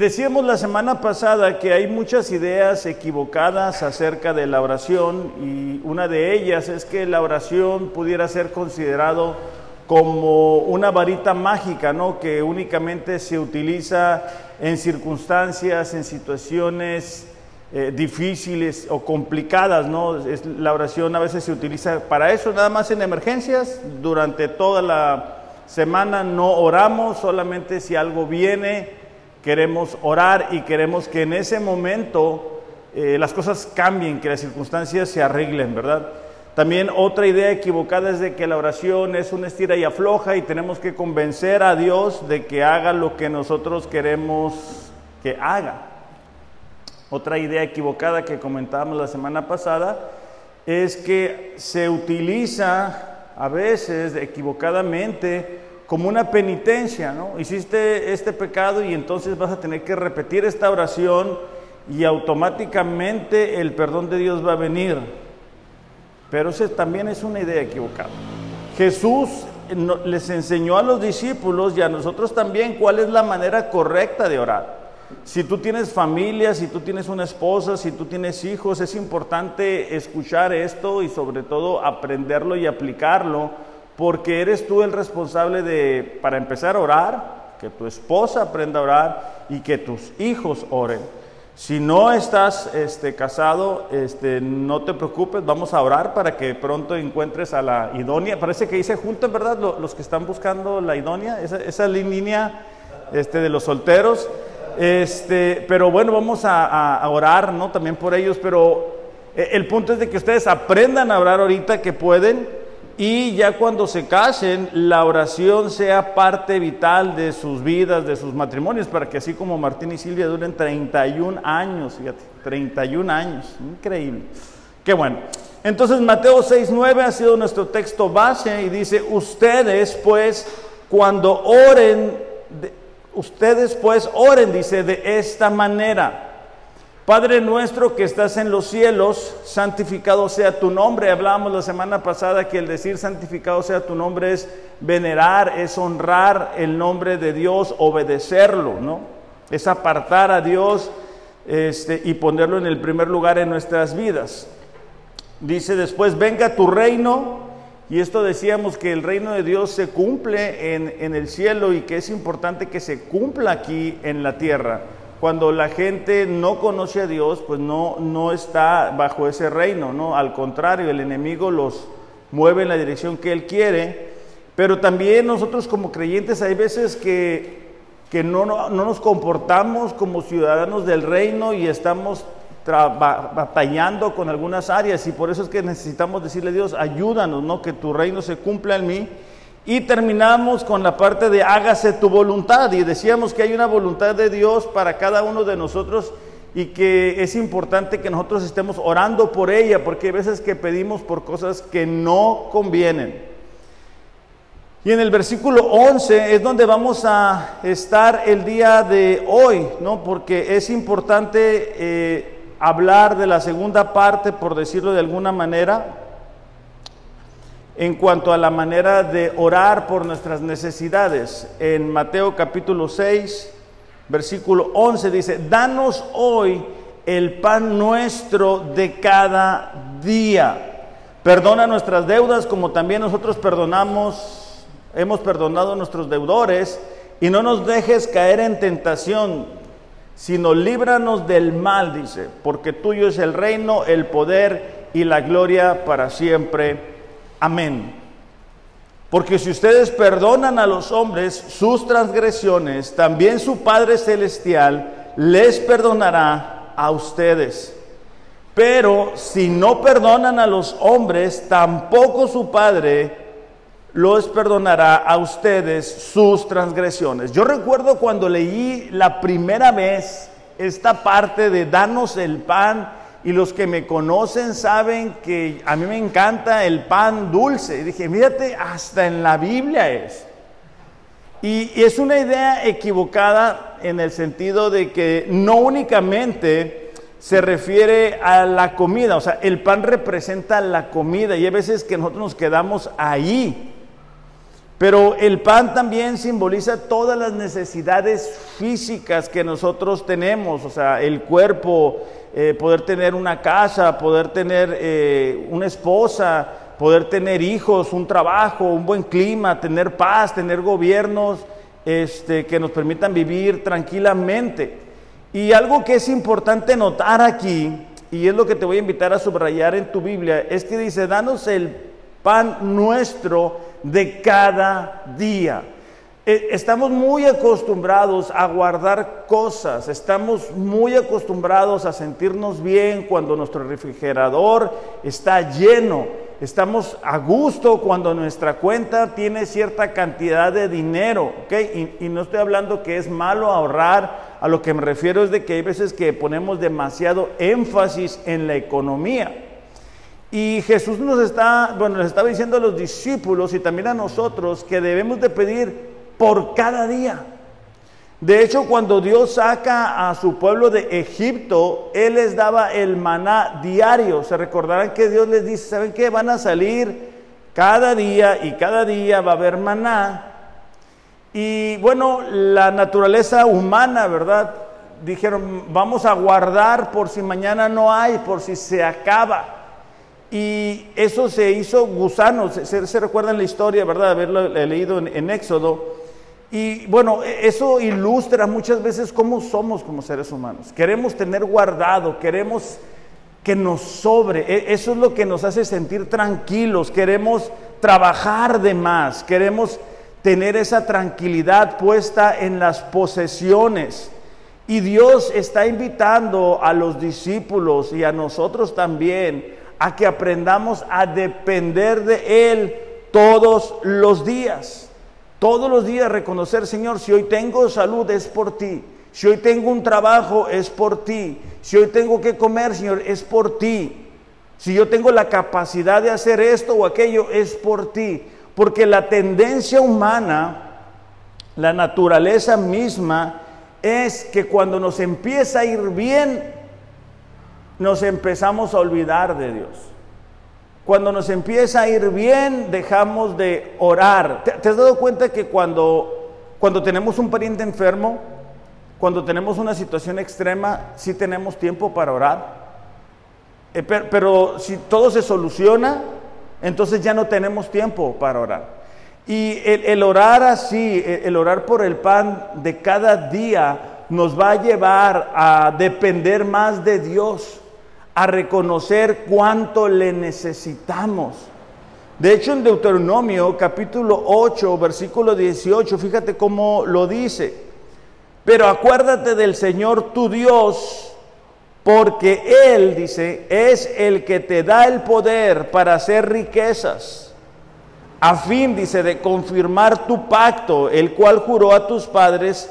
Decíamos la semana pasada que hay muchas ideas equivocadas acerca de la oración y una de ellas es que la oración pudiera ser considerado como una varita mágica, ¿no? Que únicamente se utiliza en circunstancias, en situaciones eh, difíciles o complicadas, ¿no? Es, la oración a veces se utiliza para eso, nada más en emergencias, durante toda la semana no oramos, solamente si algo viene queremos orar y queremos que en ese momento eh, las cosas cambien, que las circunstancias se arreglen, ¿verdad? También otra idea equivocada es de que la oración es una estira y afloja y tenemos que convencer a Dios de que haga lo que nosotros queremos que haga. Otra idea equivocada que comentábamos la semana pasada es que se utiliza a veces equivocadamente como una penitencia, ¿no? Hiciste este pecado y entonces vas a tener que repetir esta oración y automáticamente el perdón de Dios va a venir. Pero eso también es una idea equivocada. Jesús les enseñó a los discípulos y a nosotros también cuál es la manera correcta de orar. Si tú tienes familia, si tú tienes una esposa, si tú tienes hijos, es importante escuchar esto y sobre todo aprenderlo y aplicarlo porque eres tú el responsable de, para empezar a orar, que tu esposa aprenda a orar y que tus hijos oren. Si no estás este, casado, este, no te preocupes, vamos a orar para que pronto encuentres a la idónea. Parece que dice juntos, ¿verdad? Los, que están buscando la idónea, esa, esa línea este, de los solteros. Este, pero bueno, vamos a, a, orar, ¿no? También por ellos, pero eh, el punto es de que ustedes aprendan a orar ahorita que pueden y ya cuando se casen, la oración sea parte vital de sus vidas, de sus matrimonios, para que así como Martín y Silvia duren 31 años, fíjate, 31 años, increíble. Qué bueno. Entonces Mateo 6.9 ha sido nuestro texto base y dice, ustedes pues cuando oren, ustedes pues oren, dice, de esta manera. Padre nuestro que estás en los cielos, santificado sea tu nombre. Hablábamos la semana pasada que el decir santificado sea tu nombre es venerar, es honrar el nombre de Dios, obedecerlo, ¿no? Es apartar a Dios este, y ponerlo en el primer lugar en nuestras vidas. Dice después, venga tu reino, y esto decíamos que el reino de Dios se cumple en, en el cielo y que es importante que se cumpla aquí en la tierra. Cuando la gente no conoce a Dios, pues no, no está bajo ese reino, ¿no? Al contrario, el enemigo los mueve en la dirección que él quiere. Pero también nosotros como creyentes hay veces que, que no, no, nos comportamos como ciudadanos del reino y estamos batallando con algunas áreas y por eso es que necesitamos decirle a Dios, ayúdanos, ¿no? Que tu reino se cumpla en mí y terminamos con la parte de hágase tu voluntad y decíamos que hay una voluntad de Dios para cada uno de nosotros y que es importante que nosotros estemos orando por ella porque hay veces que pedimos por cosas que no convienen. Y en el versículo 11 es donde vamos a estar el día de hoy, ¿no? Porque es importante eh, hablar de la segunda parte, por decirlo de alguna manera, en cuanto a la manera de orar por nuestras necesidades. En Mateo capítulo 6, versículo 11 dice, danos hoy el pan nuestro de cada día. Perdona nuestras deudas como también nosotros perdonamos, hemos perdonado a nuestros deudores y no nos dejes caer en tentación, sino líbranos del mal, dice, porque tuyo es el reino, el poder y la gloria para siempre. Amén. Porque si ustedes perdonan a los hombres sus transgresiones, también su Padre Celestial les perdonará a ustedes. Pero si no perdonan a los hombres, tampoco su Padre los perdonará a ustedes sus transgresiones. Yo recuerdo cuando leí la primera vez esta parte de danos el pan y los que me conocen saben que a mí me encanta el pan dulce. Y dije, mírate, hasta en la Biblia es. Y, es una idea equivocada en el sentido de que no únicamente se refiere a la comida, o sea, el pan representa la comida y hay veces que nosotros nos quedamos ahí. Pero el pan también simboliza todas las necesidades físicas que nosotros tenemos, o sea, el cuerpo, eh, poder tener una casa, poder tener eh, una esposa, poder tener hijos, un trabajo, un buen clima, tener paz, tener gobiernos este, que nos permitan vivir tranquilamente. Y algo que es importante notar aquí, y es lo que te voy a invitar a subrayar en tu Biblia, es que dice, danos el pan nuestro de cada día. Eh, estamos muy acostumbrados a guardar cosas, estamos muy acostumbrados a sentirnos bien cuando nuestro refrigerador está lleno, estamos a gusto cuando nuestra cuenta tiene cierta cantidad de dinero, ¿ok? Y, y no estoy hablando que es malo ahorrar, a lo que me refiero es de que hay veces que ponemos demasiado énfasis en la economía. Y Jesús nos está, bueno, les estaba diciendo a los discípulos y también a nosotros que debemos de pedir por cada día. De hecho, cuando Dios saca a su pueblo de Egipto, Él les daba el maná diario. Se recordarán que Dios les dice, ¿saben qué? Van a salir cada día y cada día va a haber maná. Y bueno, la naturaleza humana, ¿verdad? Dijeron, vamos a guardar por si mañana no hay, por si se acaba. Y eso se hizo gusanos, se, recuerdan la historia, ¿verdad? Haberlo leído en, Éxodo. Y bueno, e, eso ilustra muchas veces cómo somos como seres humanos. Queremos tener guardado, queremos que nos sobre. E, eso es lo que nos hace sentir tranquilos. Queremos trabajar de más, queremos tener esa tranquilidad puesta en las posesiones. Y Dios está invitando a los discípulos y a nosotros también a que aprendamos a depender de Él todos los días. Todos los días reconocer, Señor, si hoy tengo salud es por ti. Si hoy tengo un trabajo es por ti. Si hoy tengo que comer, Señor, es por ti. Si yo tengo la capacidad de hacer esto o aquello, es por ti. Porque la tendencia humana, la naturaleza misma, es que cuando nos empieza a ir bien, nos empezamos a olvidar de Dios. Cuando nos empieza a ir bien, dejamos de orar. ¿Te, has dado cuenta que cuando, cuando tenemos un pariente enfermo, cuando tenemos una situación extrema, sí tenemos tiempo para orar? Eh, pero, si todo se soluciona, entonces ya no tenemos tiempo para orar. Y el, orar así, el orar por el pan de cada día, nos va a llevar a depender más de Dios a reconocer cuánto le necesitamos. De hecho, en Deuteronomio capítulo 8, versículo 18, fíjate cómo lo dice. Pero acuérdate del Señor tu Dios, porque Él, dice, es el que te da el poder para hacer riquezas, a fin, dice, de confirmar tu pacto, el cual juró a tus padres,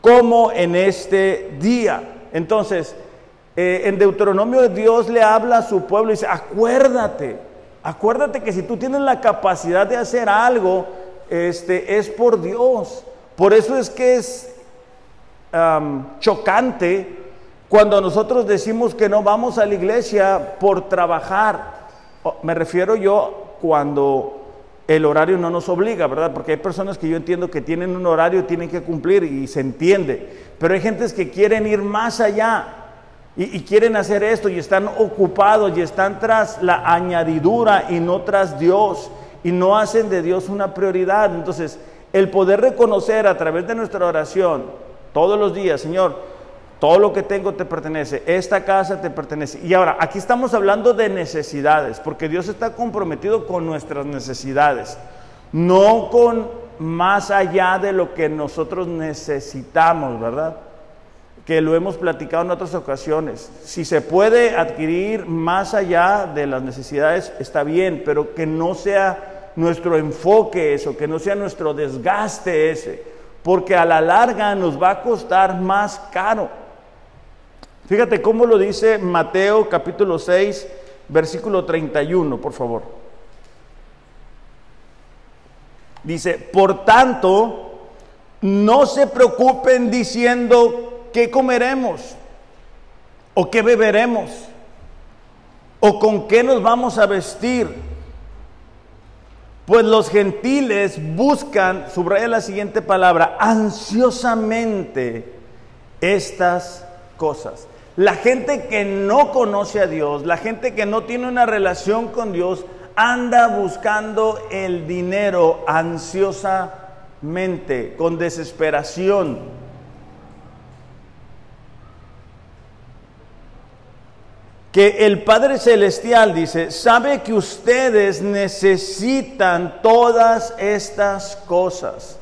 como en este día. Entonces, eh, en Deuteronomio Dios le habla a su pueblo y dice, acuérdate, acuérdate que si tú tienes la capacidad de hacer algo, este, es por Dios. Por eso es que es chocante cuando nosotros decimos que no vamos a la iglesia por trabajar. Me refiero yo cuando el horario no nos obliga, ¿verdad? Porque hay personas que yo entiendo que tienen un horario tienen que cumplir y se entiende. Pero hay gentes que quieren ir más allá y, quieren hacer esto y están ocupados y están tras la añadidura y no tras Dios y no hacen de Dios una prioridad. Entonces, el poder reconocer a través de nuestra oración todos los días, Señor, todo lo que tengo te pertenece, esta casa te pertenece. Y ahora, aquí estamos hablando de necesidades, porque Dios está comprometido con nuestras necesidades, no con más allá de lo que nosotros necesitamos, ¿verdad? Que lo hemos platicado en otras ocasiones. Si se puede adquirir más allá de las necesidades, está bien, pero que no sea nuestro enfoque eso, que no sea nuestro desgaste ese, porque a la larga nos va a costar más caro. Fíjate cómo lo dice Mateo capítulo 6, versículo 31, por favor. Dice, por tanto, no se preocupen diciendo ¿qué comeremos? ¿O qué beberemos? ¿O con qué nos vamos a vestir? Pues los gentiles buscan, subraya la siguiente palabra, ansiosamente estas cosas. La gente que no conoce a Dios, la gente que no tiene una relación con Dios, anda buscando el dinero ansiosamente, con desesperación. Que el Padre Celestial dice, sabe que ustedes necesitan todas estas cosas.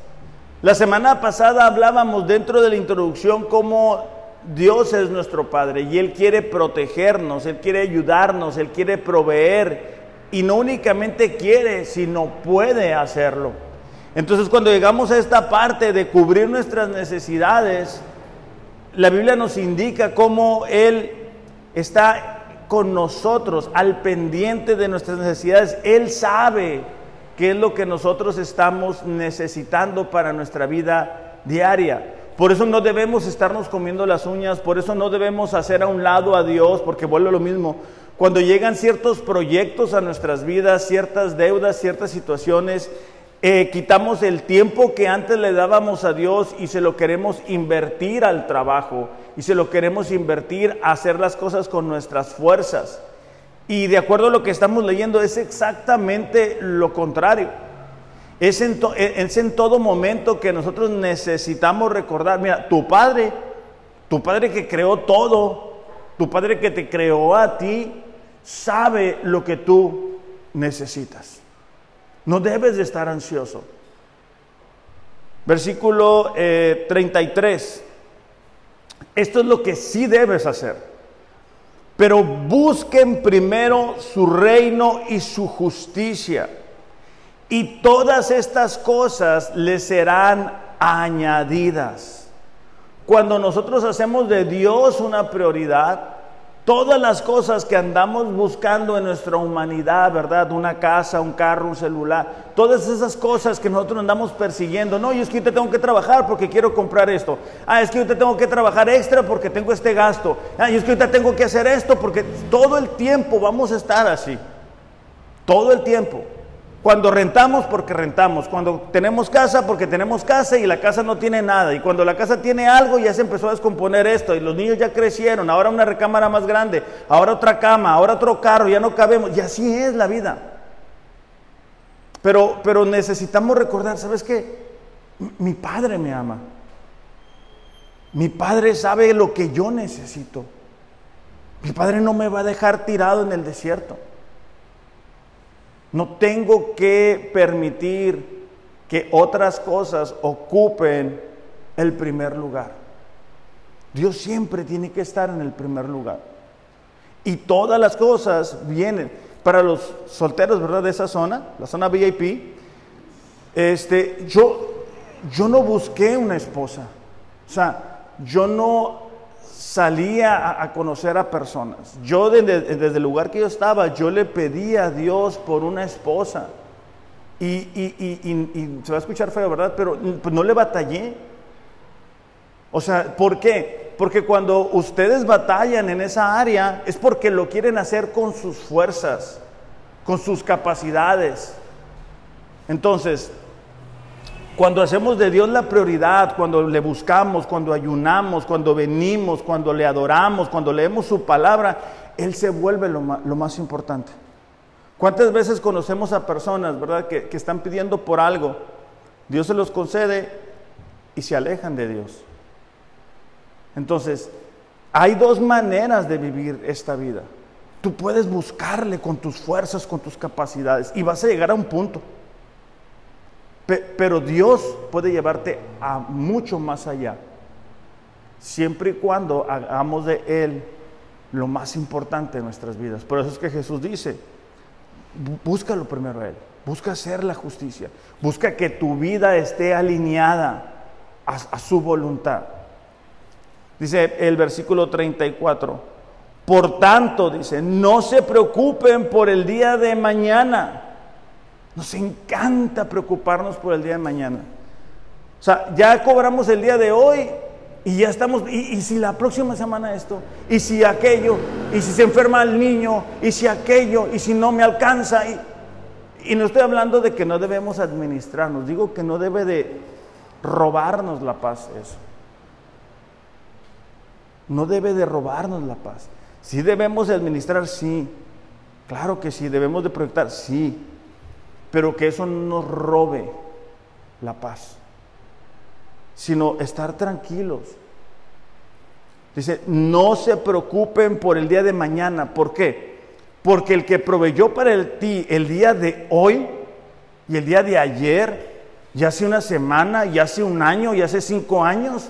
La semana pasada hablábamos dentro de la introducción cómo Dios es nuestro Padre y Él quiere protegernos, Él quiere ayudarnos, Él quiere proveer y no únicamente quiere, sino puede hacerlo. Entonces cuando llegamos a esta parte de cubrir nuestras necesidades, la Biblia nos indica cómo Él está con nosotros, al pendiente de nuestras necesidades. Él sabe qué es lo que nosotros estamos necesitando para nuestra vida diaria. Por eso no debemos estarnos comiendo las uñas, por eso no debemos hacer a un lado a Dios, porque vuelve lo mismo. Cuando llegan ciertos proyectos a nuestras vidas, ciertas deudas, ciertas situaciones, eh, quitamos el tiempo que antes le dábamos a Dios y se lo queremos invertir al trabajo y se lo queremos invertir a hacer las cosas con nuestras fuerzas. Y de acuerdo a lo que estamos leyendo es exactamente lo contrario. Es en, es en todo momento que nosotros necesitamos recordar, mira, tu Padre, tu Padre que creó todo, tu Padre que te creó a ti, sabe lo que tú necesitas. No debes de estar ansioso. Versículo 33. Eh, Esto es lo que sí debes hacer. Pero busquen primero su reino y su justicia. Y todas estas cosas les serán añadidas. Cuando nosotros hacemos de Dios una prioridad, Todas las cosas que andamos buscando en nuestra humanidad, ¿verdad? Una casa, un carro, un celular, todas esas cosas que nosotros andamos persiguiendo. No, yo es que yo tengo que trabajar porque quiero comprar esto. Ah, es que yo te tengo que trabajar extra porque tengo este gasto. Ah, yo es que yo tengo que hacer esto porque todo el tiempo vamos a estar así. Todo el tiempo. Cuando rentamos porque rentamos, cuando tenemos casa porque tenemos casa y la casa no tiene nada, y cuando la casa tiene algo ya se empezó a descomponer esto, y los niños ya crecieron, ahora una recámara más grande, ahora otra cama, ahora otro carro, ya no cabemos, y así es la vida. Pero, pero necesitamos recordar, ¿sabes qué? Mi padre me ama. Mi padre sabe lo que yo necesito. Mi padre no me va a dejar tirado en el desierto. No tengo que permitir que otras cosas ocupen el primer lugar. Dios siempre tiene que estar en el primer lugar. Y todas las cosas vienen. Para los solteros, ¿verdad? De esa zona, la zona VIP, este, yo, yo no busqué una esposa. O sea, yo no salía a, conocer a personas. Yo desde, el lugar que yo estaba, yo le pedía a Dios por una esposa. Y, se va a escuchar feo, ¿verdad? Pero pues, no le batallé. O sea, ¿por qué? Porque cuando ustedes batallan en esa área es porque lo quieren hacer con sus fuerzas, con sus capacidades. Entonces, cuando hacemos de Dios la prioridad, cuando le buscamos, cuando ayunamos, cuando venimos, cuando le adoramos, cuando leemos su palabra, Él se vuelve lo más, importante. ¿Cuántas veces conocemos a personas, verdad, que, están pidiendo por algo? Dios se los concede y se alejan de Dios. Entonces, hay dos maneras de vivir esta vida. Tú puedes buscarle con tus fuerzas, con tus capacidades y vas a llegar a un punto. Pero Dios puede llevarte a mucho más allá, siempre y cuando hagamos de Él lo más importante en nuestras vidas. Por eso es que Jesús dice, búscalo primero a Él, busca hacer la justicia, busca que tu vida esté alineada a, a su voluntad. Dice el versículo 34, por tanto, dice, no se preocupen por el día de mañana nos encanta preocuparnos por el día de mañana. O sea, ya cobramos el día de hoy y ya estamos, y, si la próxima semana esto, y si aquello, y si se enferma el niño, y si aquello, y si no me alcanza. Y, Y no estoy hablando de que no debemos administrarnos, digo que no debe de robarnos la paz eso. No debe de robarnos la paz. Si debemos de administrar, sí. Claro que sí, debemos de proyectar, sí. Pero que eso no nos robe la paz, sino estar tranquilos. Dice, no se preocupen por el día de mañana. ¿Por qué? Porque el que proveyó para el, ti el día de hoy y el día de ayer, y hace una semana, y hace un año, y hace cinco años,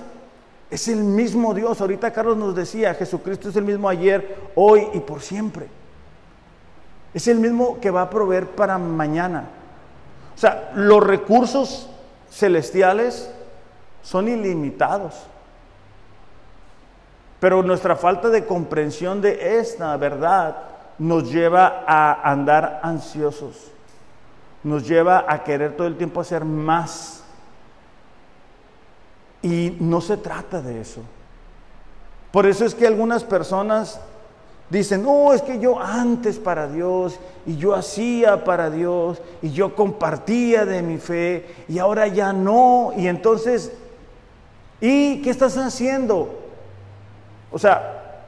es el mismo Dios. Ahorita Carlos nos decía, Jesucristo es el mismo ayer, hoy y por siempre. Es el mismo que va a proveer para mañana. O sea, los recursos celestiales son ilimitados. Pero nuestra falta de comprensión de esta verdad nos lleva a andar ansiosos, nos lleva a querer todo el tiempo hacer más. Y no se trata de eso. Por eso es que algunas personas dicen, no, es que yo antes para Dios y yo hacía para Dios y yo compartía de mi fe y ahora ya no. Y entonces, ¿y qué estás haciendo? O sea,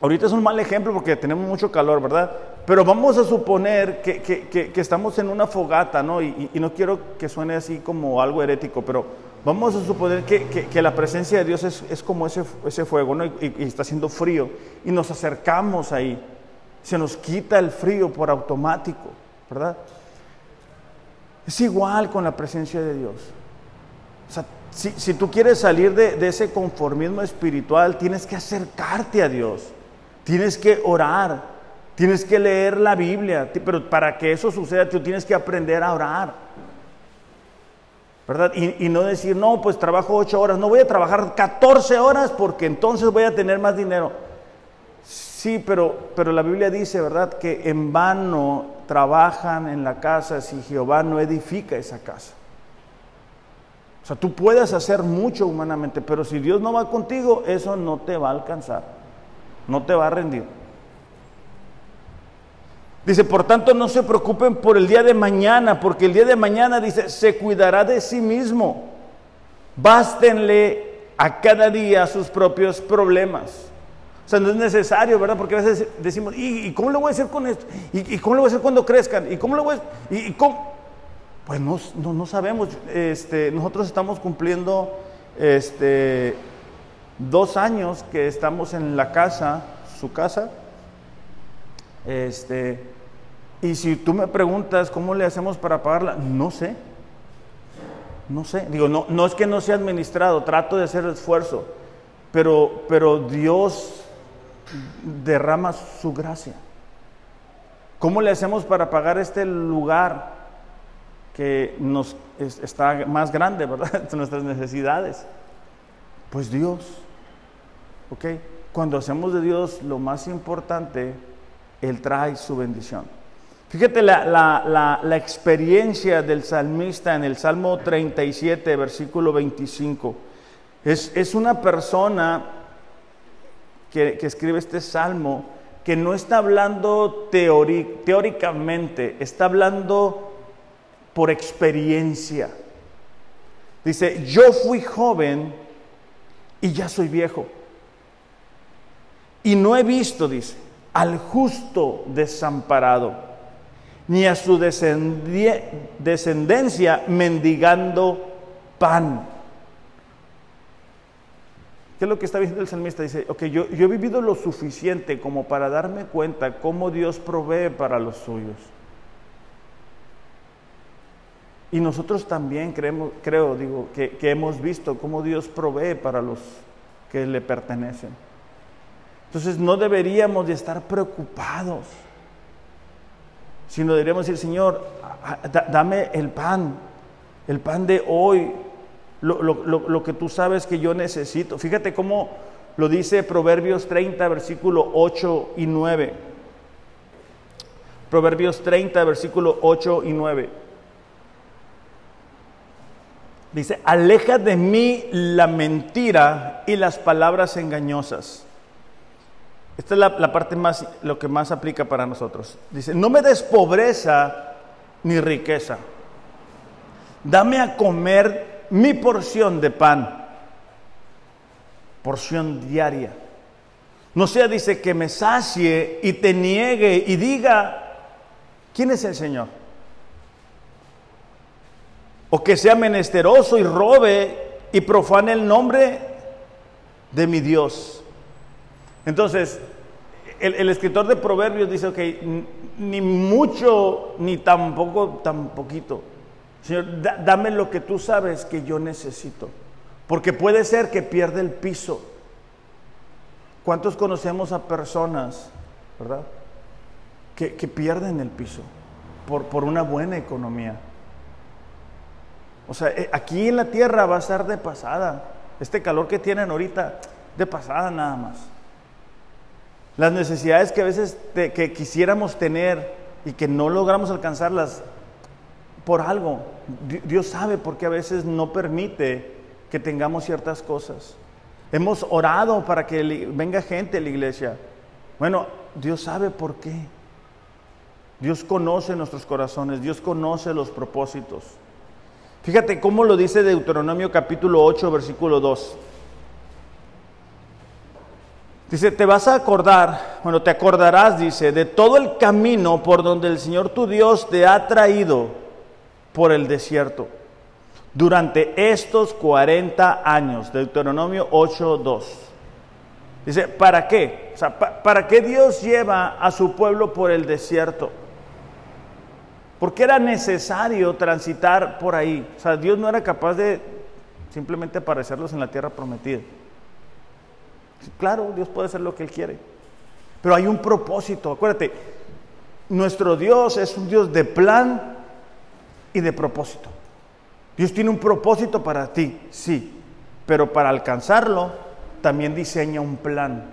ahorita es un mal ejemplo porque tenemos mucho calor, ¿verdad? Pero vamos a suponer que, estamos en una fogata, ¿no? Y, no quiero que suene así como algo herético, pero vamos a suponer que, la presencia de Dios es, como ese, ese, fuego, ¿no? Y, está haciendo frío. Y nos acercamos ahí. Se nos quita el frío por automático, ¿verdad? Es igual con la presencia de Dios. O sea, si, tú quieres salir de, ese conformismo espiritual, tienes que acercarte a Dios, tienes que orar, tienes que leer la Biblia, pero para que eso suceda, tú tienes que aprender a orar. Y, no decir, no, pues trabajo ocho horas, no voy a trabajar 14 horas porque entonces voy a tener más dinero. Sí, pero, pero la Biblia dice, ¿verdad?, que en vano trabajan en la casa si Jehová no edifica esa casa. O sea, tú puedes hacer mucho humanamente, pero si Dios no va contigo, eso no te va a alcanzar, no te va a rendir. Dice, por tanto, no se preocupen por el día de mañana, porque el día de mañana, dice, se cuidará de sí mismo. Bástenle a cada día sus propios problemas. O sea, no es necesario, ¿verdad? Porque a veces decimos, ¿y, cómo le voy a hacer con esto? ¿Y, cómo le voy a hacer cuando crezcan? ¿Y cómo le voy a... ¿Y, cómo? Pues no, sabemos. Este, nosotros estamos cumpliendo este, dos años que estamos en la casa, su casa. Este, y si tú me preguntas cómo le hacemos para pagarla, no sé. No sé. Digo, no, no es que no sea administrado, trato de hacer esfuerzo. Pero, pero Dios derrama su gracia. ¿Cómo le hacemos para pagar este lugar? que nos está más grande, ¿verdad? Nuestras necesidades. Pues Dios, ¿ok? Cuando hacemos de Dios lo más importante, Él trae su bendición. Fíjate la, experiencia del salmista en el Salmo 37, versículo 25. Es, una persona que, escribe este salmo que no está hablando teóricamente, está hablando por experiencia. Dice, yo fui joven y ya soy viejo. Y no he visto, dice, al justo desamparado, ni a su descendencia mendigando pan. ¿Qué es lo que está diciendo el salmista? Dice, ok, yo, he vivido lo suficiente como para darme cuenta cómo Dios provee para los suyos. Y nosotros también creemos, creo, digo, que, hemos visto cómo Dios provee para los que le pertenecen. Entonces no deberíamos de estar preocupados, sino deberíamos decir, Señor, dame el pan, el pan de hoy, lo, lo, que tú sabes que yo necesito. Fíjate cómo lo dice Proverbios 30, versículo 8 y 9. Proverbios 30, versículo 8 y 9. Dice, aleja de mí la mentira y las palabras engañosas. Esta es la, parte más, lo que más aplica para nosotros. Dice, no me des pobreza ni riqueza. Dame a comer mi porción de pan, porción diaria. No sea, dice, que me sacie y te niegue y diga, ¿quién es el Señor? O que sea menesteroso y robe y profane el nombre de mi Dios. Entonces, el, escritor de Proverbios dice, ok, ni mucho, ni tampoco, tan poquito. Señor, dame lo que tú sabes que yo necesito. Porque puede ser que pierda el piso. ¿Cuántos conocemos a personas, verdad? Que, pierden el piso por, por una buena economía. O sea, eh, aquí en la tierra va a estar de pasada. Este calor que tienen ahorita, de pasada nada más. Las necesidades que a veces que quisiéramos tener y que no logramos alcanzarlas por algo. Dios sabe por qué a veces no permite que tengamos ciertas cosas. Hemos orado para que venga gente a la iglesia. Bueno, Dios sabe por qué. Dios conoce nuestros corazones, Dios conoce los propósitos. Fíjate cómo lo dice Deuteronomio capítulo 8, versículo 2. Dice, te vas a acordar, bueno, te acordarás, dice, de todo el camino por donde el Señor tu Dios te ha traído por el desierto durante estos 40 años. Deuteronomio 8, 2. Dice, ¿para qué? O sea, ¿para qué Dios lleva a su pueblo por el desierto? Porque era necesario transitar por ahí. O sea, Dios no era capaz de simplemente aparecerlos en la tierra prometida. Claro, Dios puede hacer lo que Él quiere. Pero hay un propósito. Acuérdate, nuestro Dios es un Dios de plan y de propósito. Dios tiene un propósito para ti, sí, pero para alcanzarlo también diseña un plan,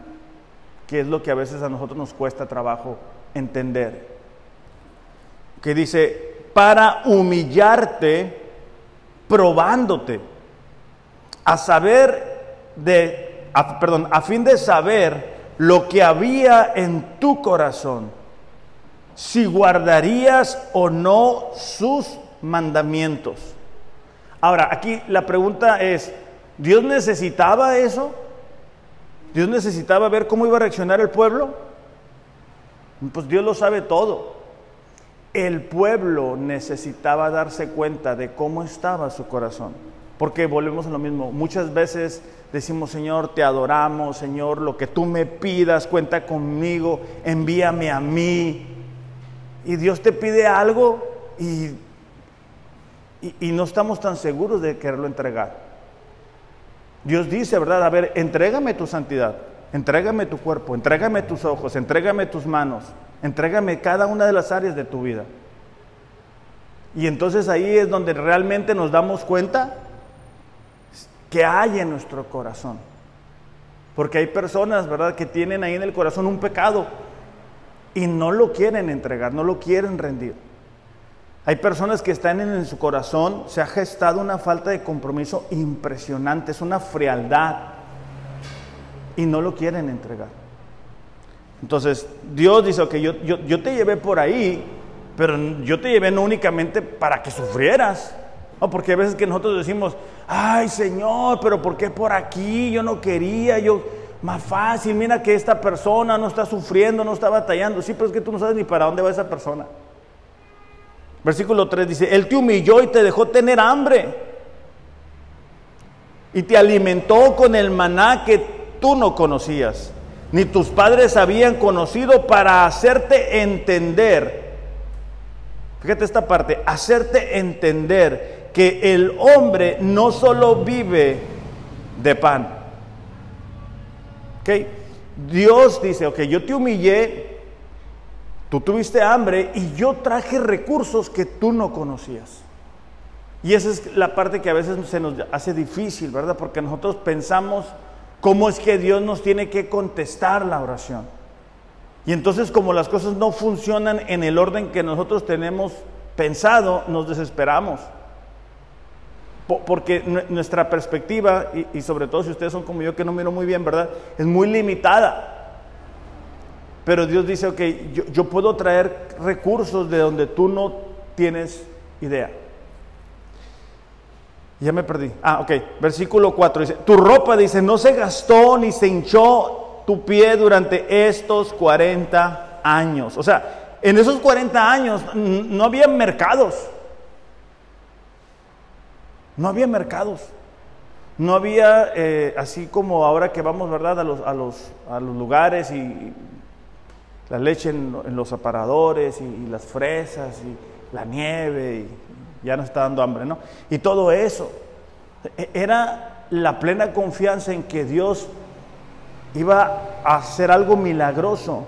que es lo que a veces a nosotros nos cuesta trabajo entender. Que dice, para humillarte, probándote, a saber de perdón, a fin de saber lo que había en tu corazón, si guardarías o no sus mandamientos. Ahora, aquí la pregunta es, ¿Dios necesitaba eso? ¿Dios necesitaba ver cómo iba a reaccionar el pueblo? Pues Dios lo sabe todo. El pueblo necesitaba darse cuenta de cómo estaba su corazón. Porque volvemos a lo mismo. Muchas veces decimos, Señor, te adoramos, Señor, lo que tú me pidas, cuenta conmigo, envíame a mí. Y Dios te pide algo y, y, no estamos tan seguros de quererlo entregar. Dios dice, ¿verdad? A ver, entrégame tu santidad, entrégame tu cuerpo, entrégame tus ojos, entrégame tus manos, entrégame cada una de las áreas de tu vida. Y entonces ahí es donde realmente nos damos cuenta que hay en nuestro corazón. Porque hay personas, ¿verdad?, que tienen ahí en el corazón un pecado y no lo quieren entregar, no lo quieren rendir. Hay personas que están en, su corazón, se ha gestado una falta de compromiso impresionante, es una frialdad y no lo quieren entregar. Entonces, Dios dice, ok, yo, yo, yo te llevé por ahí, pero yo te llevé no únicamente para que sufrieras, no, porque a veces que nosotros decimos, ay Señor, pero ¿por qué por aquí? Yo no quería, yo, más fácil, mira que esta persona no está sufriendo, no está batallando. Sí, pero es que tú no sabes ni para dónde va esa persona. Versículo 3 dice, Él te humilló y te dejó tener hambre. Y te alimentó con el maná que tú no conocías, ni tus padres habían conocido para hacerte entender. Fíjate esta parte, hacerte entender que el hombre no solo vive de pan. ¿Ok? Dios dice, ok, yo te humillé, tú tuviste hambre y yo traje recursos que tú no conocías. Y esa es la parte que a veces se nos hace difícil, ¿verdad? Porque nosotros pensamos cómo es que Dios nos tiene que contestar la oración. Y entonces como las cosas no funcionan en el orden que nosotros tenemos pensado, nos desesperamos porque nuestra perspectiva, y, sobre todo si ustedes son como yo que no miro muy bien, ¿verdad? Es muy limitada. Pero Dios dice, ok, yo, yo puedo traer recursos de donde tú no tienes idea. Ya me perdí. Ah, ok. Versículo 4 dice, tu ropa dice, no se gastó ni se hinchó tu pie durante estos 40 años. O sea, en esos 40 años no había mercados. No había mercados. No había, eh, así como ahora que vamos, ¿verdad?, a los, a los, a los lugares y, la leche en, los aparadores y, las fresas y la nieve y ya nos está dando hambre, ¿no? Y todo eso. E, era la plena confianza en que Dios iba a hacer algo milagroso.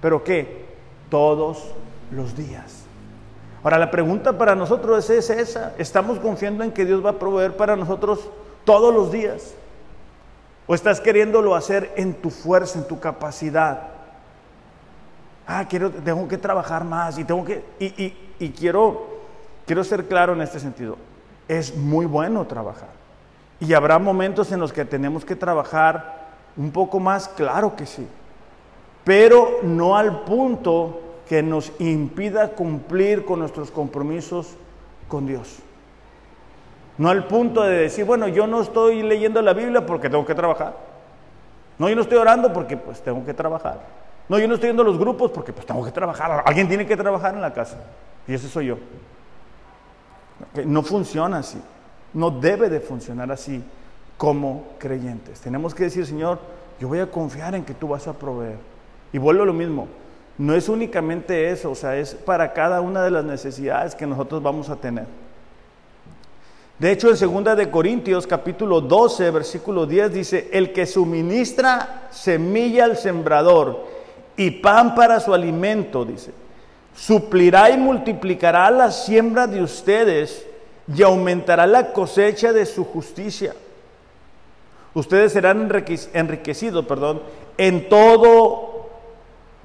¿Pero qué? Todos los días. Ahora la pregunta para nosotros es esa. ¿Estamos confiando en que Dios va a proveer para nosotros todos los días? ¿O estás queriéndolo hacer en tu fuerza, en tu capacidad? ah, quiero, tengo que trabajar más y tengo que, y, quiero, quiero ser claro en este sentido, es muy bueno trabajar. Y habrá momentos en los que tenemos que trabajar un poco más, claro que sí, pero no al punto que nos impida cumplir con nuestros compromisos con Dios. No al punto de decir, bueno, yo no estoy leyendo la Biblia porque tengo que trabajar. No, yo no estoy orando porque pues tengo que trabajar. No, yo no estoy yendo a los grupos porque pues tengo que trabajar. Alguien tiene que trabajar en la casa. Y ese soy yo. No funciona así. No debe de funcionar así como creyentes. Tenemos que decir, Señor, yo voy a confiar en que tú vas a proveer. Y vuelvo a lo mismo. No es únicamente eso, o sea, es para cada una de las necesidades que nosotros vamos a tener. De hecho, en 2 de Corintios capítulo 12, versículo 10 dice, "El que suministra semilla al sembrador y pan para su alimento, dice. Suplirá y multiplicará la siembra de ustedes y aumentará la cosecha de su justicia. Ustedes serán enriquecidos, perdón, en todo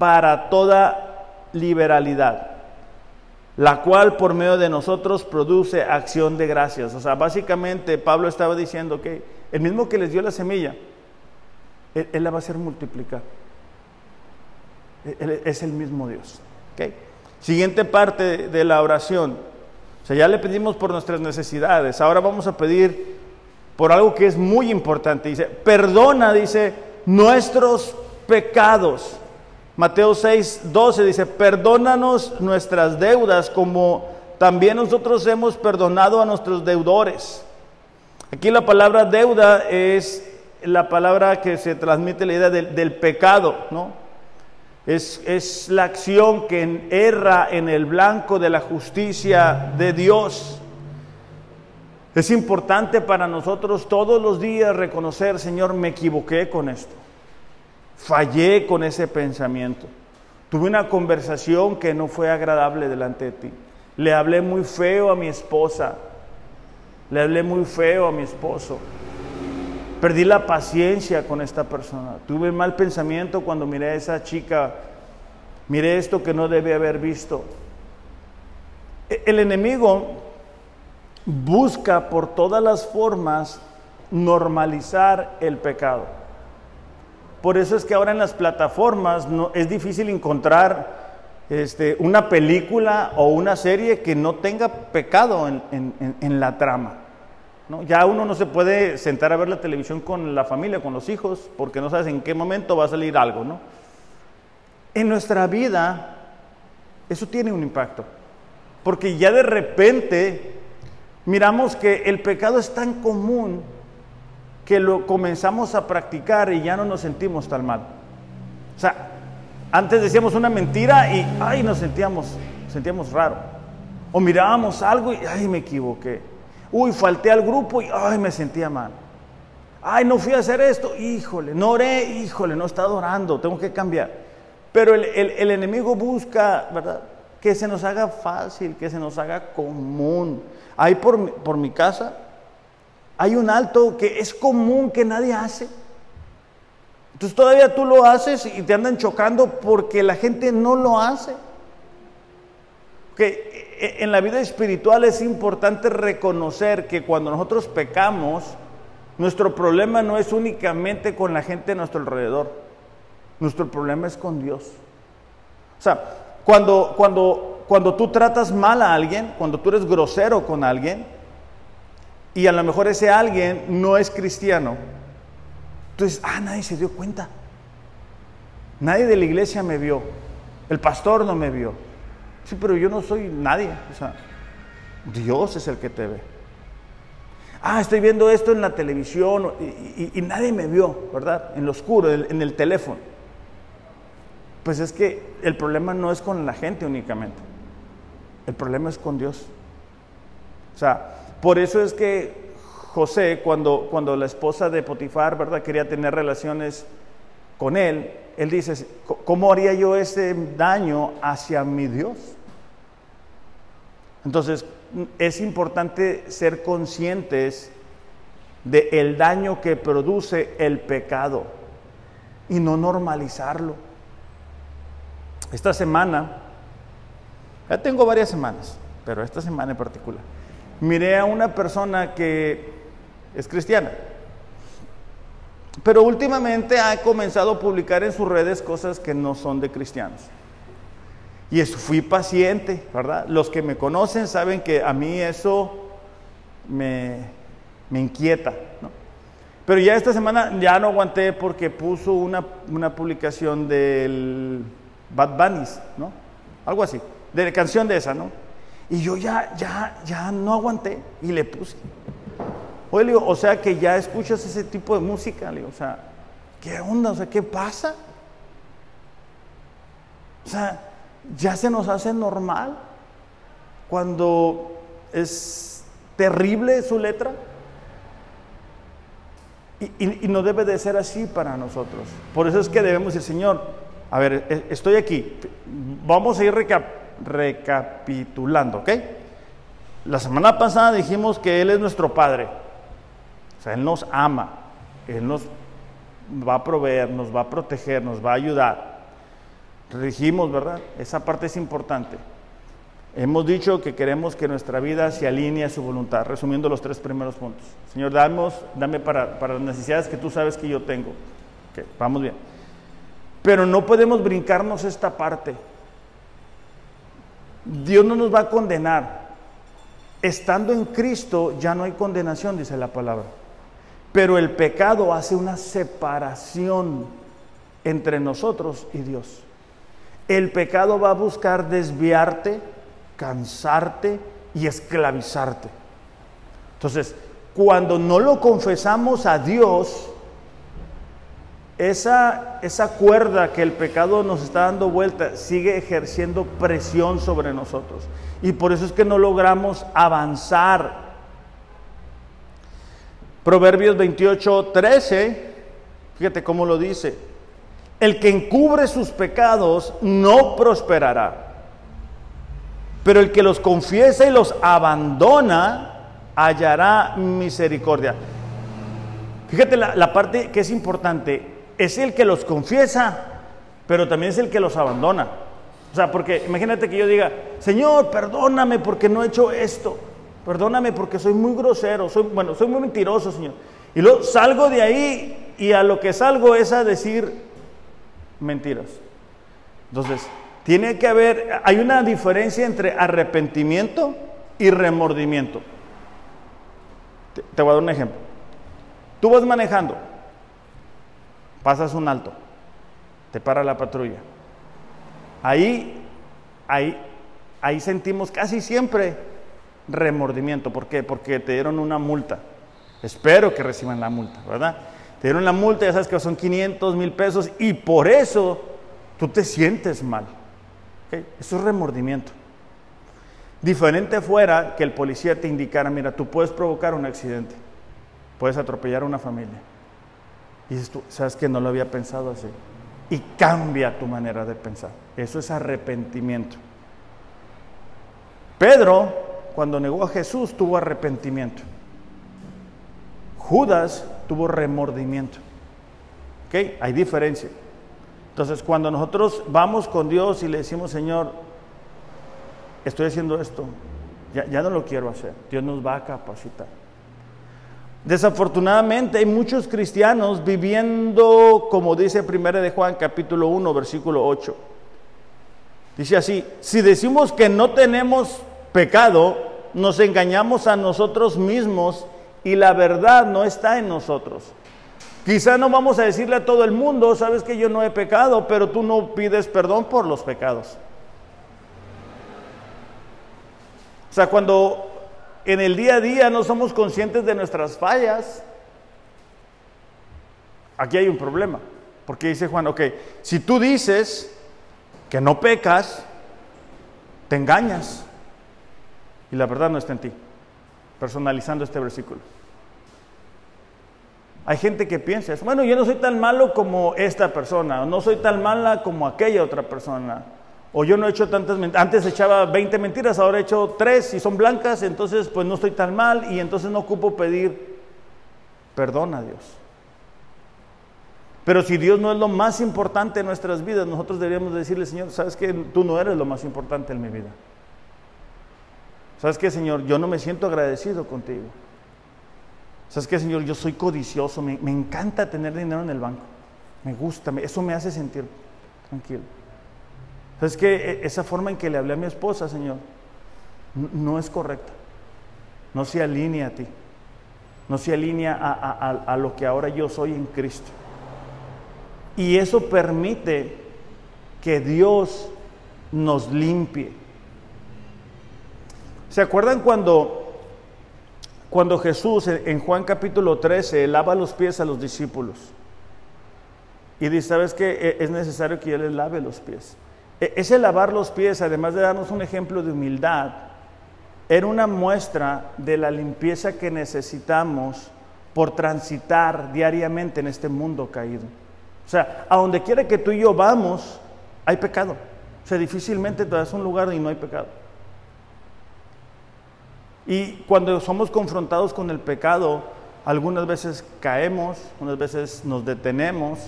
para toda liberalidad, la cual por medio de nosotros produce acción de gracias. O sea, básicamente Pablo estaba diciendo que el mismo que les dio la semilla, él, él la va a hacer multiplicar es el mismo Dios. Siguiente parte de la oración. O sea, ya le pedimos por nuestras necesidades. Ahora vamos a pedir por algo que es muy importante. Dice, perdona, dice, nuestros pecados. Mateo 6, 12 dice, perdónanos nuestras deudas como también nosotros hemos perdonado a nuestros deudores. Aquí la palabra deuda es la palabra que se transmite la idea del, pecado, ¿no? Es, la acción que erra en el blanco de la justicia de Dios. Es importante para nosotros todos los días reconocer, Señor, me equivoqué con esto. Fallé con ese pensamiento. Tuve una conversación que no fue agradable delante de ti. Le hablé muy feo a mi esposa. Le hablé muy feo a mi esposo. Perdí la paciencia con esta persona. Tuve mal pensamiento cuando miré a esa chica. Miré esto que no debe haber visto. E, el enemigo busca por todas las formas normalizar el pecado. Por eso es que ahora en las plataformas no, es difícil encontrar este, una película o una serie que no tenga pecado en la trama. Ya uno no se puede sentar a ver la televisión con la familia, con los hijos, porque no sabes en qué momento va a salir algo. En nuestra vida eso tiene un impacto, porque ya de repente miramos que el pecado es tan común que lo comenzamos a practicar y ya no nos sentimos tan mal. O sea, antes decíamos una mentira y ay, nos sentíamos, sentíamos raro. O mirábamos algo y ay, me equivoqué. Uy, falté al grupo y ay, me sentía mal. Ay, no fui a hacer esto, híjole, no oré, híjole, no estaba orando, tengo que cambiar. Pero el, enemigo busca, ¿verdad? Que se nos haga fácil, que se nos haga común. Ahí por, por mi casa hay un alto que es común que nadie hace. Entonces todavía tú lo haces y te andan chocando porque la gente no lo hace. Que e, en la vida espiritual es importante reconocer que cuando nosotros pecamos, nuestro problema no es únicamente con la gente a nuestro alrededor. Nuestro problema es con Dios. O sea, cuando, cuando, cuando tú tratas mal a alguien, cuando tú eres grosero con alguien, y a lo mejor ese alguien no es cristiano, entonces, ah, nadie se dio cuenta. Nadie de la iglesia me vio. El pastor no me vio. Sí, pero yo no soy nadie. O sea, Dios es el que te ve. Ah, estoy viendo esto en la televisión y, nadie me vio, ¿verdad? En lo oscuro, en el teléfono. Pues es que el problema no es con la gente únicamente. El problema es con Dios. O sea, por eso es que José, cuando, cuando la esposa de Potifar, ¿verdad? Quería tener relaciones con él, él dice, ¿cómo haría yo ese daño hacia mi Dios? Entonces, es importante ser conscientes del el daño que produce el pecado y no normalizarlo. Esta semana, ya tengo varias semanas, pero esta semana en particular, miré a una persona que es cristiana, pero últimamente ha comenzado a publicar en sus redes cosas que no son de cristianos. Y fui paciente, ¿verdad? Los que me conocen saben que a mí eso me, inquieta, ¿no? Pero ya esta semana ya no aguanté porque puso una, una publicación del Bad Bunnies, ¿no? Algo así, de la canción de esa, ¿no? Y yo ya, ya, ya no aguanté y le puse. Oye, le digo, o sea que ya escuchas ese tipo de música, le digo, o sea, ¿qué onda? O sea, ¿qué pasa? O sea, ya se nos hace normal cuando es terrible su letra. Y, no debe de ser así para nosotros. Por eso es que debemos decir, Señor, a ver, e, estoy aquí. Vamos a ir recapitulando, ¿ok? La semana pasada dijimos que Él es nuestro Padre. O sea, Él nos ama. Él nos va a proveer, nos va a proteger, nos va a ayudar. Dijimos, ¿verdad? Esa parte es importante. Hemos dicho que queremos que nuestra vida se alinee a su voluntad, resumiendo los tres primeros puntos. Señor, damos, dame para, las necesidades que tú sabes que yo tengo. vamos bien. Pero no podemos brincarnos esta parte. Dios no nos va a condenar. Estando en Cristo ya no hay condenación, dice la palabra. Pero el pecado hace una separación entre nosotros y Dios. El pecado va a buscar desviarte, cansarte y esclavizarte. Entonces, cuando no lo confesamos a Dios, esa, esa cuerda que el pecado nos está dando vuelta sigue ejerciendo presión sobre nosotros. Y por eso es que no logramos avanzar. Proverbios 28, 13, fíjate cómo lo dice. El que encubre sus pecados no prosperará. Pero el que los confiesa y los abandona hallará misericordia. Fíjate la, parte que es importante. Es el que los confiesa, pero también es el que los abandona. O sea, porque imagínate que yo diga, Señor, perdóname porque no he hecho esto. Perdóname porque soy muy grosero, soy, bueno, soy muy mentiroso, Señor. Y luego salgo de ahí y a lo que salgo es a decir, mentiras. Entonces, tiene que haber, hay una diferencia entre arrepentimiento y remordimiento. Te, voy a dar un ejemplo. Tú vas manejando, pasas un alto, te para la patrulla. Ahí, ahí, ahí sentimos casi siempre remordimiento. ¿Por qué? Porque te dieron una multa. Espero que reciban la multa, ¿verdad? te dieron la multa, ya sabes que son 500 mil pesos y por eso tú te sientes mal. Eso es remordimiento. Diferente fuera que el policía te indicara, mira, tú puedes provocar un accidente, puedes atropellar a una familia. Y dices tú, sabes que no lo había pensado así. Y cambia tu manera de pensar. Eso es arrepentimiento. Pedro, cuando negó a Jesús, tuvo arrepentimiento. Judas tuvo remordimiento. ¿Ok? Hay diferencia. Entonces, cuando nosotros vamos con Dios y le decimos, Señor, estoy haciendo esto, ya, ya no lo quiero hacer, Dios nos va a capacitar. Desafortunadamente hay muchos cristianos viviendo, como dice 1 de Juan capítulo 1, versículo 8. Dice así, si decimos que no tenemos pecado, nos engañamos a nosotros mismos y la verdad no está en nosotros. Quizá no vamos a decirle a todo el mundo, sabes que yo no he pecado, pero tú no pides perdón por los pecados. O sea, cuando en el día a día no somos conscientes de nuestras fallas, aquí hay un problema. Porque dice Juan, ok, si tú dices que no pecas, te engañas. Y la verdad no está en ti. Personalizando este versículo. Hay gente que piensa, bueno, yo no soy tan malo como esta persona, no soy tan mala como aquella otra persona, o yo no he hecho tantas mentiras, antes echaba 20 mentiras, ahora he hecho 3 y son blancas, entonces pues no estoy tan mal y entonces no ocupo pedir perdón a Dios. Pero si Dios no es lo más importante en nuestras vidas, nosotros deberíamos decirle, Señor, sabes que tú no eres lo más importante en mi vida. ¿Sabes qué, Señor? Yo no me siento agradecido contigo. ¿Sabes qué, Señor? Yo soy codicioso, me, encanta tener dinero en el banco. Me gusta, eso me hace sentir tranquilo. ¿Sabes qué? E, esa forma en que le hablé a mi esposa, Señor, no, es correcta. No se alinea a ti. No se alinea a lo que ahora yo soy en Cristo. Y eso permite que Dios nos limpie. ¿Se acuerdan cuando cuando Jesús en Juan capítulo 13 lava los pies a los discípulos y dice, ¿sabes qué? E, es necesario que yo les lave los pies. E, ese lavar los pies, además de darnos un ejemplo de humildad, era una muestra de la limpieza que necesitamos por transitar diariamente en este mundo caído. O sea, a donde quiera que tú y yo vamos, hay pecado. O sea, difícilmente te das un lugar y no hay pecado. Y cuando somos confrontados con el pecado, algunas veces caemos, unas veces nos detenemos.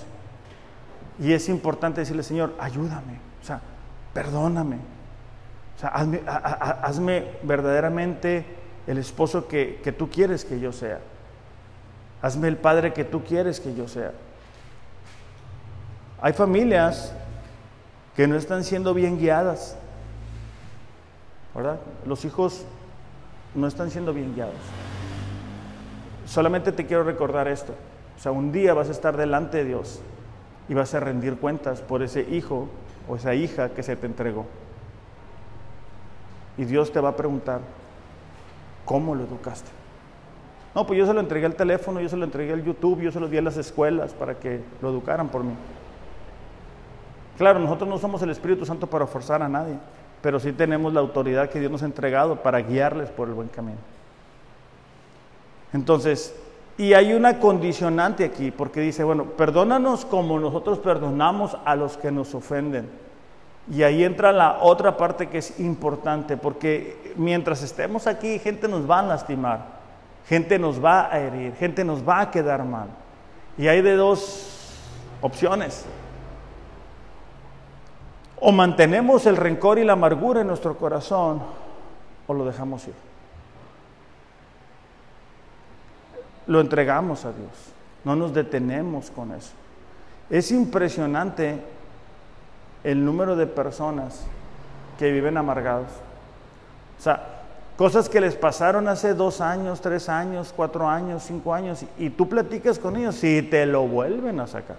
Y es importante decirle, Señor, ayúdame, o sea, perdóname. O sea, hazme, verdaderamente el esposo que, que tú quieres que yo sea. Hazme el padre que tú quieres que yo sea. Hay familias que no están siendo bien guiadas. ¿Verdad? Los hijos no están siendo bien guiados. Solamente te quiero recordar esto. O sea, un día vas a estar delante de Dios y vas a rendir cuentas por ese hijo o esa hija que se te entregó. Y Dios te va a preguntar, ¿cómo lo educaste? No, pues yo se lo entregué al teléfono, yo se lo entregué al YouTube, yo se lo di a las escuelas para que lo educaran por mí. Claro, nosotros no somos el Espíritu Santo para forzar a nadie pero sí tenemos la autoridad que Dios nos ha entregado para guiarles por el buen camino. Entonces, y hay una condicionante aquí, porque dice, bueno, perdónanos como nosotros perdonamos a los que nos ofenden. Y ahí entra la otra parte que es importante, porque mientras estemos aquí, gente nos va a lastimar, gente nos va a herir, gente nos va a quedar mal. Y hay de dos opciones. O mantenemos el rencor y la amargura en nuestro corazón o lo dejamos ir. Lo entregamos a Dios. No nos detenemos con eso. Es impresionante el número de personas que viven amargados. O sea, cosas que les pasaron hace dos años, tres años, cuatro años, cinco años, y tú platicas con ellos y te lo vuelven a sacar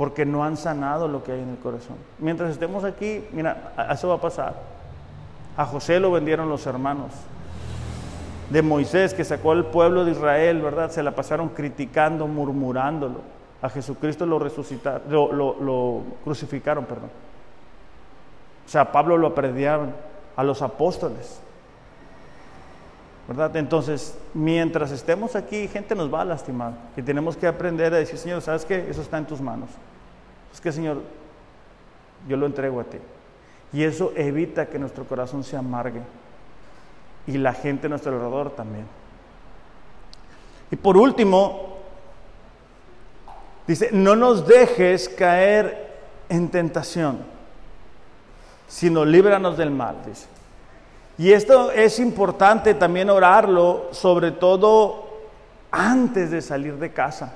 porque no han sanado lo que hay en el corazón. Mientras estemos aquí, mira, eso va a pasar. A José lo vendieron los hermanos. De Moisés, que sacó al pueblo de Israel, ¿verdad? Se la pasaron criticando, murmurándolo. A Jesucristo lo resucitaron, lo, crucificaron, perdón. O sea, a Pablo lo aprediaron, a los apóstoles. ¿verdad? Entonces, mientras estemos aquí, gente nos va a lastimar. Y tenemos que aprender a decir, Señor, ¿sabes qué? Eso está en tus manos. Es que, Señor, yo lo entrego a ti. Y eso evita que nuestro corazón se amargue. Y la gente a nuestro alrededor también. Y por último, dice, no nos dejes caer en tentación, sino líbranos del mal, dice. Y esto es importante también orarlo, sobre todo antes de salir de casa.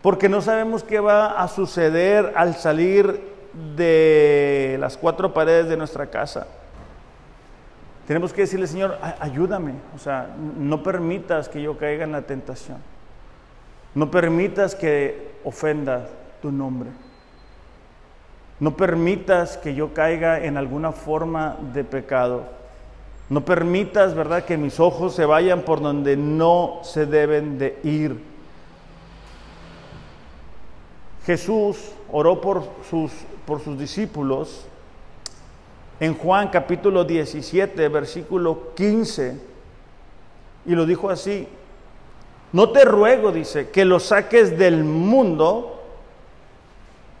Porque no sabemos qué va a suceder al salir de las cuatro paredes de nuestra casa. Tenemos que decirle, Señor, ayúdame. O sea, no permitas que yo caiga en la tentación. No permitas que ofenda tu nombre. No permitas que yo caiga en alguna forma de pecado. No permitas, ¿verdad?, que mis ojos se vayan por donde no se deben de ir. Jesús oró por sus, por sus discípulos en Juan capítulo 17, versículo 15, y lo dijo así, no te ruego, dice, que los saques del mundo,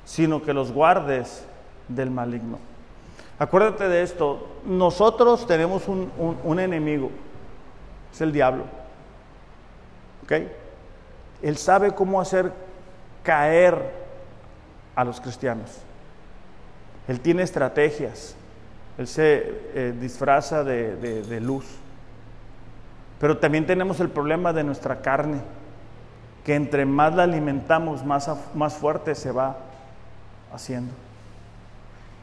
sino que los guardes del maligno. Acuérdate de esto, nosotros tenemos un, enemigo, es el diablo. ¿Ok? Él sabe cómo hacer caer a los cristianos. Él tiene estrategias, él se eh, disfraza de, luz. Pero también tenemos el problema de nuestra carne, que entre más la alimentamos, más, más fuerte se va haciendo.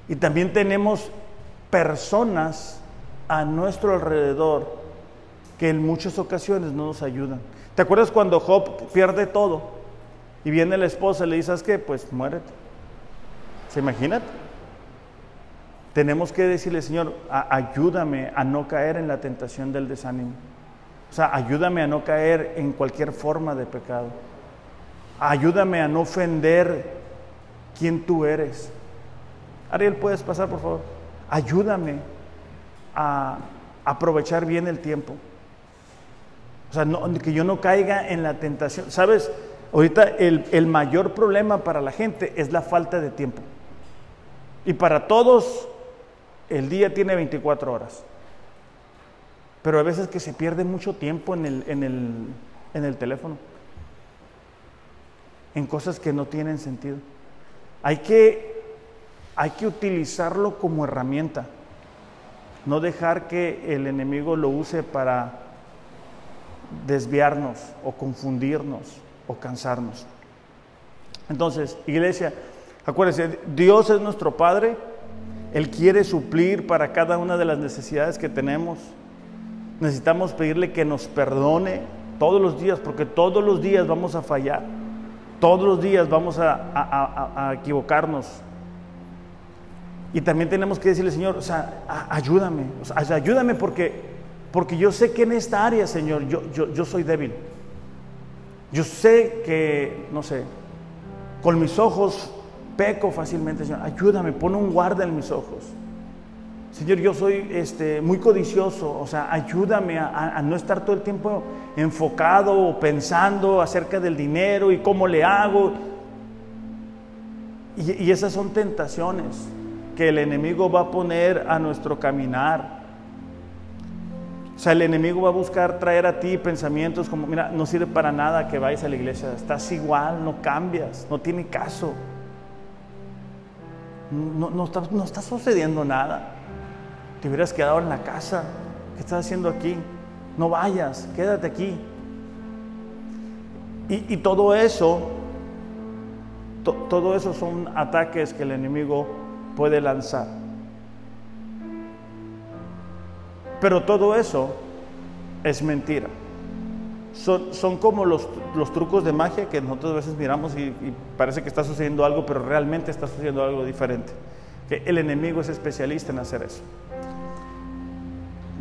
Y también tenemos personas a nuestro alrededor que en muchas ocasiones no nos ayudan. ¿Te acuerdas cuando Job pierde todo? Y viene la esposa y le dice, ¿sabes qué? Pues muérete. ¿Se imaginan? Tenemos que decirle, Señor, ayúdame a no caer en la tentación del desánimo. O sea, ayúdame a no caer en cualquier forma de pecado. Ayúdame a no ofender quien tú eres. Ariel, ¿puedes pasar, por favor? Ayúdame a aprovechar bien el tiempo. O sea, que yo no caiga en la tentación. ¿Sabes? Ahorita el, el mayor problema para la gente es la falta de tiempo. Y para todos el día tiene 24 horas. Pero a veces que se pierde mucho tiempo en el, en el, en el teléfono. En cosas que no tienen sentido. Hay que, hay que utilizarlo como herramienta. No dejar que el enemigo lo use para desviarnos o confundirnos o cansarnos. Entonces, iglesia, acuérdense, Dios es nuestro Padre, Él quiere suplir para cada una de las necesidades que tenemos. Necesitamos pedirle que nos perdone todos los días, porque todos los días vamos a fallar, todos los días vamos a, equivocarnos. Y también tenemos que decirle, Señor, ayúdame, ayúdame porque, porque yo sé que en esta área, Señor, yo, yo soy débil. Yo sé que, no sé, con mis ojos peco fácilmente, Señor. Ayúdame, pon un guarda en mis ojos. Señor, yo soy este, muy codicioso, o sea, ayúdame a, no estar todo el tiempo enfocado o pensando acerca del dinero y cómo le hago. y esas son tentaciones que el enemigo va a poner a nuestro caminar. O sea, el enemigo va a buscar traer a ti pensamientos como, mira, no sirve para nada que vayas a la iglesia, estás igual, no cambias, no tiene caso. No, no, está, no está sucediendo nada. Te hubieras quedado en la casa. ¿Qué estás haciendo aquí? No vayas, quédate aquí. Y, todo eso, todo eso son ataques que el enemigo puede lanzar. Pero todo eso es mentira. Son, como los, los, trucos de magia que nosotros a veces miramos y, parece que está sucediendo algo, pero realmente está sucediendo algo diferente. Que el enemigo es especialista en hacer eso.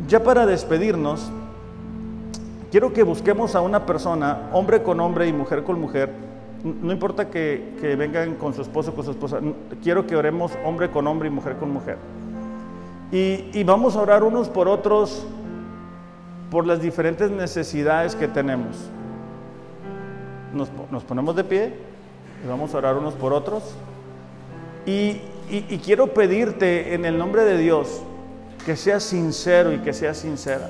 Ya para despedirnos, quiero que busquemos a una persona, hombre con hombre y mujer con mujer. No importa que, que vengan con su esposo con su esposa, quiero que oremos hombre con hombre y mujer con mujer. Y, vamos a orar unos por otros por las diferentes necesidades que tenemos. Nos, ponemos de pie y vamos a orar unos por otros. Y, y, quiero pedirte en el nombre de Dios que seas sincero y que seas sincera.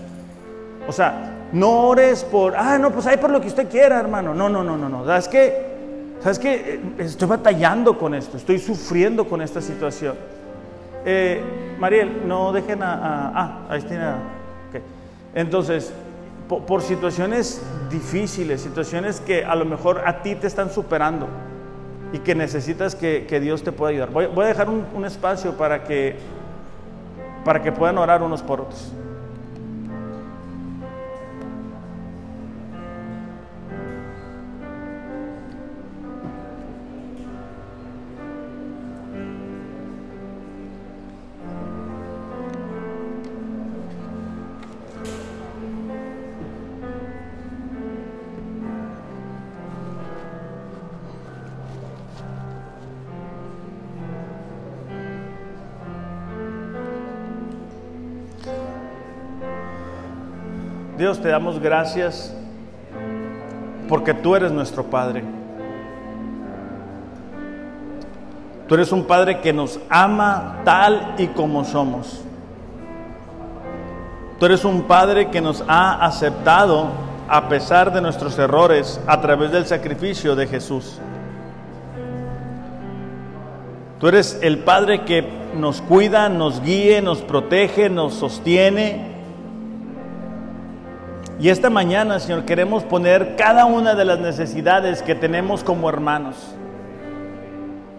O sea, no ores por, ah, no, pues ahí por lo que usted quiera, hermano. No, no, no, no, no. ¿Sabes qué? ¿Sabes qué? Estoy batallando con esto, estoy sufriendo con esta situación Eh, Mariel, no dejen a... ah, ahí está. Entonces, por, situaciones difíciles, situaciones que a lo mejor a ti te están superando y que necesitas que, Dios te pueda ayudar. Voy, voy a dejar un, un, espacio para que, para que puedan orar unos por otros. Dios, te damos gracias porque tú eres nuestro Padre. Tú eres un Padre que nos ama tal y como somos. Tú eres un Padre que nos ha aceptado a pesar de nuestros errores a través del sacrificio de Jesús. Tú eres el Padre que nos cuida, nos guíe, nos protege, nos sostiene y esta mañana, Señor, queremos poner cada una de las necesidades que tenemos como hermanos.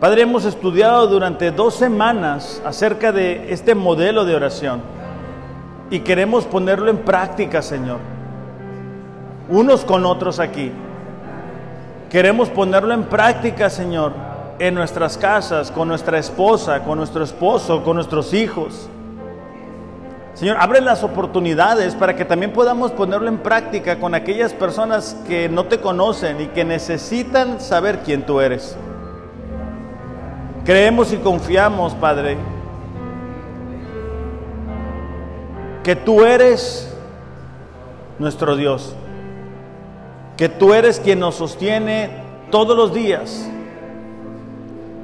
Padre, hemos estudiado durante dos semanas acerca de este modelo de oración y queremos ponerlo en práctica, Señor, unos con otros aquí. Queremos ponerlo en práctica, Señor, en nuestras casas, con nuestra esposa, con nuestro esposo, con nuestros hijos. Señor, abre las oportunidades para que también podamos ponerlo en práctica con aquellas personas que no te conocen y que necesitan saber quién tú eres. Creemos y confiamos, Padre, que tú eres nuestro Dios, que tú eres quien nos sostiene todos los días,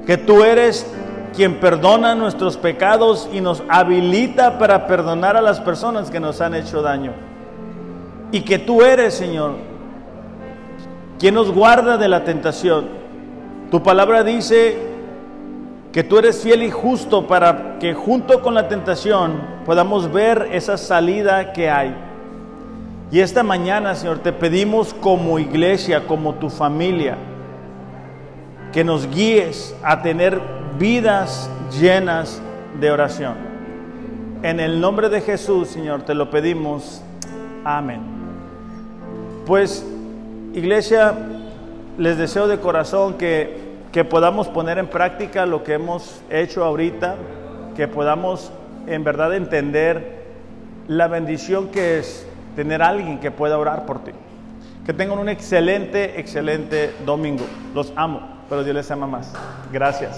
que tú eres quien perdona nuestros pecados y nos habilita para perdonar a las personas que nos han hecho daño. Y que tú eres, Señor, quien nos guarda de la tentación. Tu palabra dice que tú eres fiel y justo para que junto con la tentación podamos ver esa salida que hay. Y esta mañana, Señor, te pedimos como iglesia, como tu familia, que nos guíes a tener vidas llenas de oración. En el nombre de Jesús, Señor, te lo pedimos. Amén. Pues, iglesia, les deseo de corazón que, que podamos poner en práctica lo que hemos hecho ahorita, que podamos en verdad entender la bendición que es tener a alguien que pueda orar por ti. Que tengan un excelente, excelente domingo. Los amo, pero Dios les ama más. Gracias.